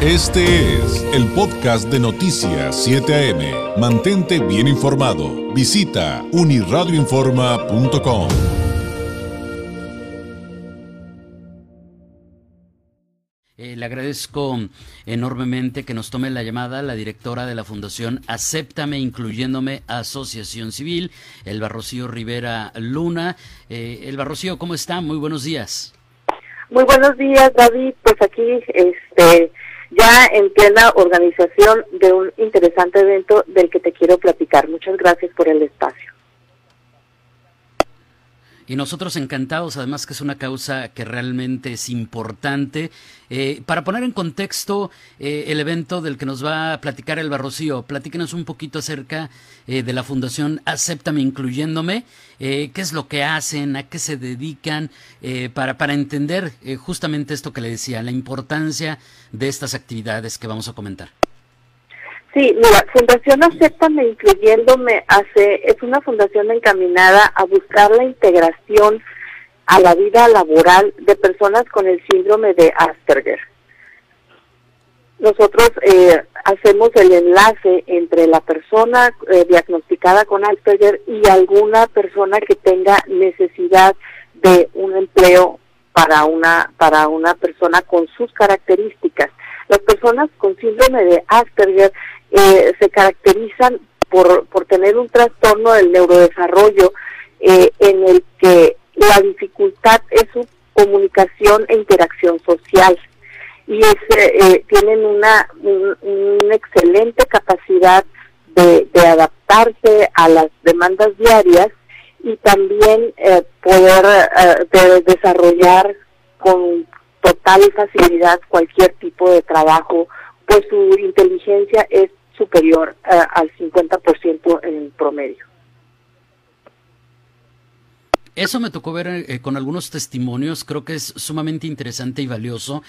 Este es el podcast de Noticias 7 AM. Mantente bien informado. Visita uniradioinforma.com. Eh, le agradezco enormemente que nos tome la llamada la directora de la Fundación Acéptame, incluyéndome Asociación Civil, el Barrocío Rivera Luna. Eh, el Barrocío, ¿cómo está? Muy buenos días. Muy buenos días, David. Pues aquí, este, ya en plena organización de un interesante evento del que te quiero platicar. Muchas gracias por el espacio. Y nosotros encantados, además que es una causa que realmente es importante. Eh, para poner en contexto eh, el evento del que nos va a platicar el Barrocío, platíquenos un poquito acerca eh, de la Fundación Acéptame Incluyéndome, qué es lo que hacen, a qué se dedican, para, para entender justamente esto que le decía, la importancia de estas actividades que vamos a comentar. Sí, mira, Fundación Acéptame Incluyéndome hace, es una fundación encaminada a buscar la integración a la vida laboral de personas con el síndrome de Asperger. Nosotros eh, hacemos el enlace entre la persona eh, diagnosticada con Asperger y alguna persona que tenga necesidad de un empleo para una para una persona con sus características. Las personas con síndrome de Asperger eh, se caracterizan por, por tener un trastorno del neurodesarrollo eh, en el que la dificultad es su comunicación e interacción social. Y es, eh, tienen una, una excelente capacidad de, de, adaptarse a las demandas diarias y también poder desarrollar con total facilidad cualquier tipo de trabajo, pues su inteligencia es superior uh, al 50% en promedio. Eso me tocó ver eh, con algunos testimonios, creo que es sumamente interesante y valioso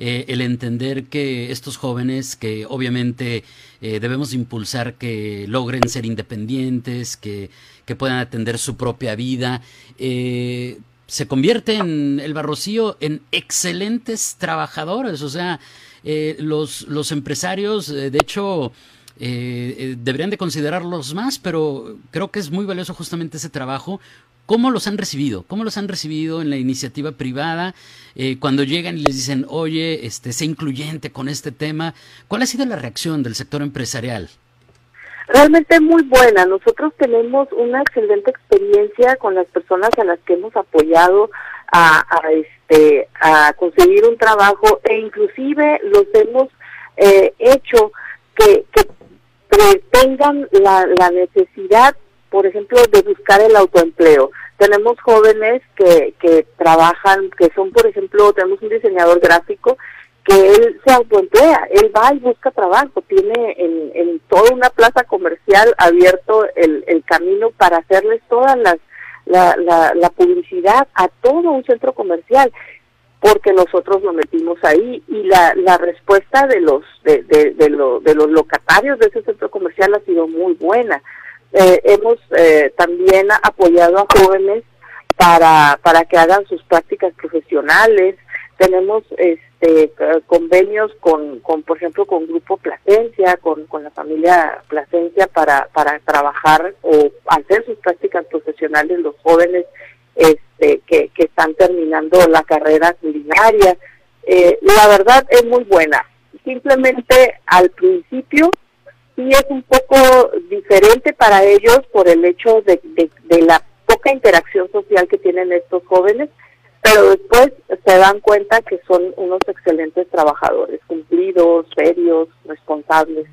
eh, el entender que estos jóvenes que obviamente eh, debemos impulsar que logren ser independientes, que, que puedan atender su propia vida, eh, se convierten el barrocío en excelentes trabajadores, o sea, eh, los, los empresarios, eh, de hecho, eh, deberían de considerarlos más, pero creo que es muy valioso justamente ese trabajo. ¿Cómo los han recibido? ¿Cómo los han recibido en la iniciativa privada? cuando llegan y les dicen, oye, este, sé incluyente con este tema. ¿Cuál ha sido la reacción del sector empresarial? Realmente muy buena. Nosotros tenemos una excelente experiencia con las personas a las que hemos apoyado a, a este a conseguir un trabajo e inclusive los hemos eh, hecho que, que tengan la, la necesidad, por ejemplo, de buscar el autoempleo. Tenemos jóvenes que, que trabajan, que son, por ejemplo, tenemos un diseñador gráfico que él se autoemplea, él va y busca trabajo, tiene en, en toda una plaza comercial abierto el, el camino para hacerles todas las la, la, la publicidad a todo un centro comercial porque nosotros lo metimos ahí y la, la respuesta de los de, de, de, lo, de los locatarios de ese centro comercial ha sido muy buena. Eh, hemos eh, también apoyado a jóvenes para, para que hagan sus prácticas profesionales. Tenemos este, convenios con, con, por ejemplo, con Grupo Plasencia, con, con la familia Plasencia para, para trabajar o hacer sus prácticas profesionales los jóvenes este, que, que están terminando la carrera culinaria. Eh, la verdad es muy buena. Simplemente al principio sí es un poco diferente para ellos por el hecho de, de la poca interacción social que tienen estos jóvenes, pero después se dan cuenta que son unos excelentes trabajadores, cumplidos, serios, responsables.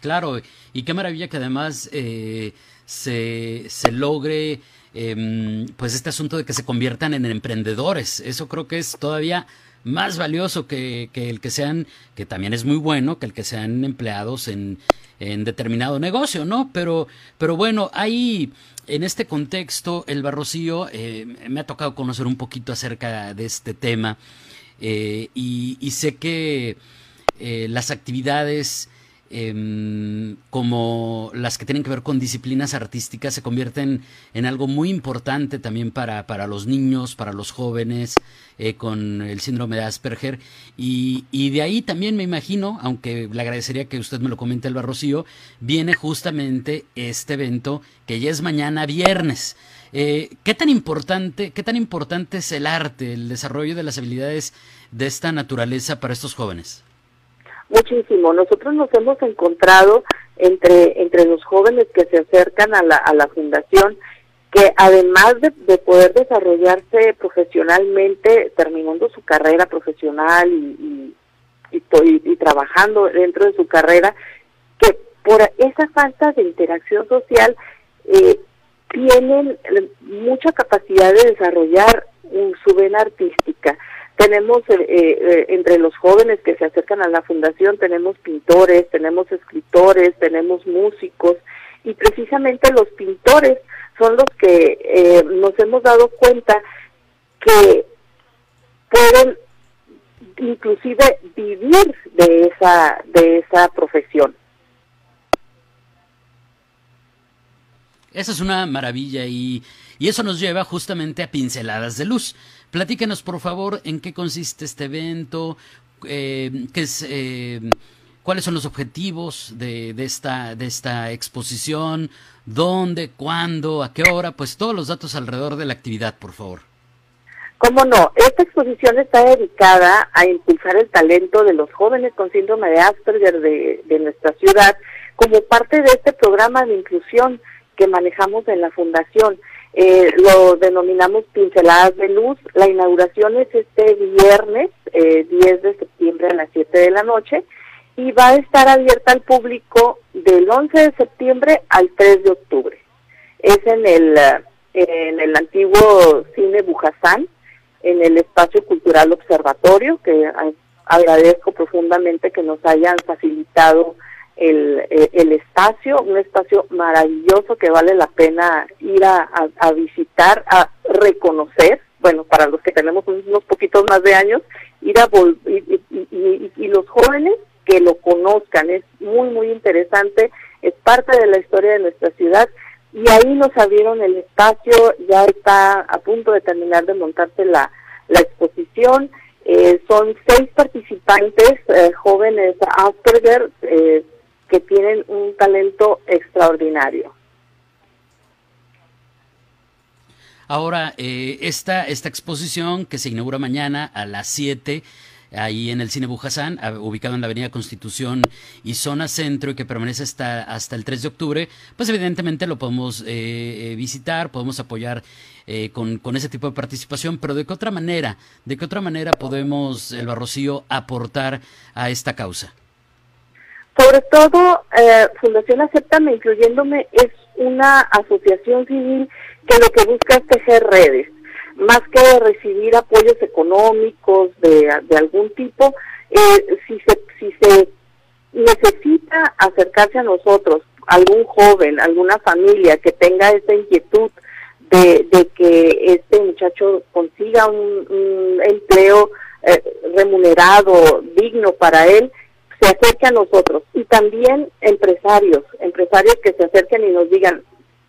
Claro, y qué maravilla que además eh, se, se logre eh, pues este asunto de que se conviertan en emprendedores. Eso creo que es todavía más valioso que, que, el que sean, que también es muy bueno, que el que sean empleados en, en determinado negocio, ¿no? Pero, pero bueno, hay en este contexto, el Barrocío, eh, me ha tocado conocer un poquito acerca de este tema eh, y, sé que eh, las actividades Em, como las que tienen que ver con disciplinas artísticas se convierten en algo muy importante también para, para los niños, para los jóvenes eh, con el síndrome de Asperger. Y, y, de ahí también me imagino, aunque le agradecería que usted me lo comente, el Rocío, viene justamente este evento que ya es mañana viernes. Eh, ¿Qué tan importante, qué tan importante es el arte, el desarrollo de las habilidades de esta naturaleza para estos jóvenes? Muchísimo. Nosotros nos hemos encontrado entre, entre los jóvenes que se acercan a la, a la fundación que además de, poder desarrollarse profesionalmente, terminando su carrera profesional y, y, y, trabajando dentro de su carrera, que por esa falta de interacción social eh, tienen mucha capacidad de desarrollar su vena artística. Tenemos eh, eh, entre los jóvenes que se acercan a la fundación, tenemos pintores, tenemos escritores, tenemos músicos y precisamente los pintores son los que eh, nos hemos dado cuenta que pueden inclusive vivir de esa de esa profesión. Esa es una maravilla y, y eso nos lleva justamente a pinceladas de luz. Platícanos, por favor, en qué consiste este evento, eh, qué es, eh, cuáles son los objetivos de, esta, de esta exposición, dónde, cuándo, a qué hora, pues todos los datos alrededor de la actividad, por favor. Cómo no, esta exposición está dedicada a impulsar el talento de los jóvenes con síndrome de Asperger de, de nuestra ciudad como parte de este programa de inclusión que manejamos en la fundación. Eh, lo denominamos pinceladas de luz. La inauguración es este viernes, eh, 10 de septiembre a las 7 de la noche, y va a estar abierta al público del 11 de septiembre al 3 de octubre. Es en el, en el antiguo cine Bujasán, en el espacio cultural observatorio, que agradezco profundamente que nos hayan facilitado el, eh, el, espacio, un espacio maravilloso que vale la pena ir a, visitar, a reconocer, bueno, para los que tenemos unos poquitos más de años, ir a y, y, y, los jóvenes que lo conozcan, es muy, muy interesante, es parte de la historia de nuestra ciudad. Y ahí nos abrieron el espacio, ya está a punto de terminar de montarse la, la exposición, eh, son seis participantes eh, jóvenes Asperger, eh, que tienen un talento extraordinario. Ahora, eh, esta, esta exposición que se inaugura mañana a las 7 ahí en el Cine Bujasán, ubicado en la Avenida Constitución y Zona Centro y que permanece hasta, hasta el 3 de octubre, pues evidentemente lo podemos eh, eh, visitar, podemos apoyar con, con, ese tipo de participación, pero ¿de qué otra manera, de qué otra manera podemos, el Barrocío, aportar a esta causa? Sobre todo, eh, Fundación Aceptame, incluyéndome, es una asociación civil que lo que busca es tejer redes, más que recibir apoyos económicos de, de algún tipo, eh, si, se, si se necesita acercarse a nosotros, algún joven, alguna familia que tenga esa inquietud de, de que este muchacho consiga un, un empleo eh, remunerado, digno para él, se acerque a nosotros y también empresarios, empresarios que se acerquen y nos digan,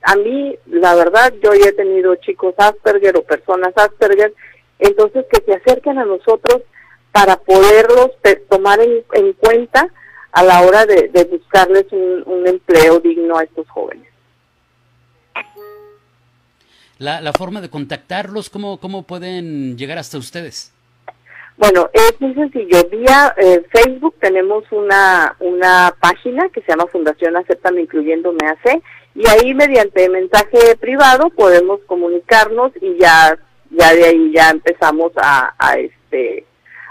a mí la verdad yo ya he tenido chicos Asperger o personas Asperger, entonces que se acerquen a nosotros para poderlos tomar en, cuenta a la hora de, buscarles un, empleo digno a estos jóvenes. La, la forma de contactarlos, ¿cómo, ¿cómo pueden llegar hasta ustedes? Bueno, es muy sencillo. Vía eh, Facebook tenemos una, una página que se llama Fundación Aceptame Incluyendo AC y ahí mediante mensaje privado podemos comunicarnos y ya ya de ahí ya empezamos a, a este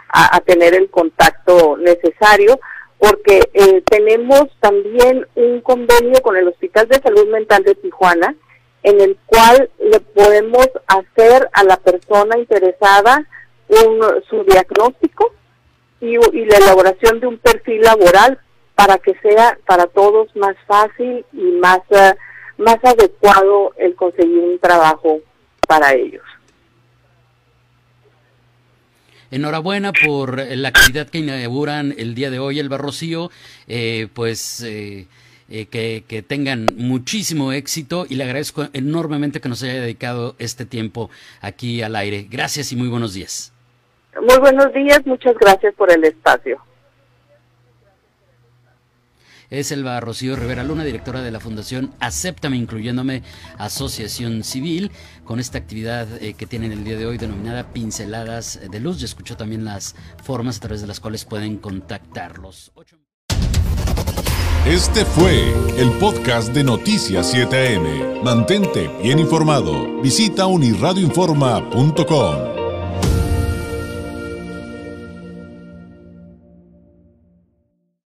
a, tener el contacto necesario porque eh, tenemos también un convenio con el Hospital de Salud Mental de Tijuana en el cual le podemos hacer a la persona interesada un, su diagnóstico y, la elaboración de un perfil laboral para que sea para todos más fácil y más, uh, más adecuado el conseguir un trabajo para ellos. enhorabuena por la actividad que inauguran el día de hoy, el Barrocío. Eh, pues eh, eh, que, que, tengan muchísimo éxito y le agradezco enormemente que nos haya dedicado este tiempo aquí al aire. Gracias y muy buenos días. Muy buenos días, muchas gracias por el espacio. Es Elba Rocío Rivera Luna, directora de la Fundación Acéptame, incluyéndome Asociación Civil, con esta actividad eh, que tienen el día de hoy denominada Pinceladas de Luz. Ya escuchó también las formas a través de las cuales pueden contactarlos. Este fue el podcast de Noticias 7am. Mantente bien informado. Visita unirradioinforma.com.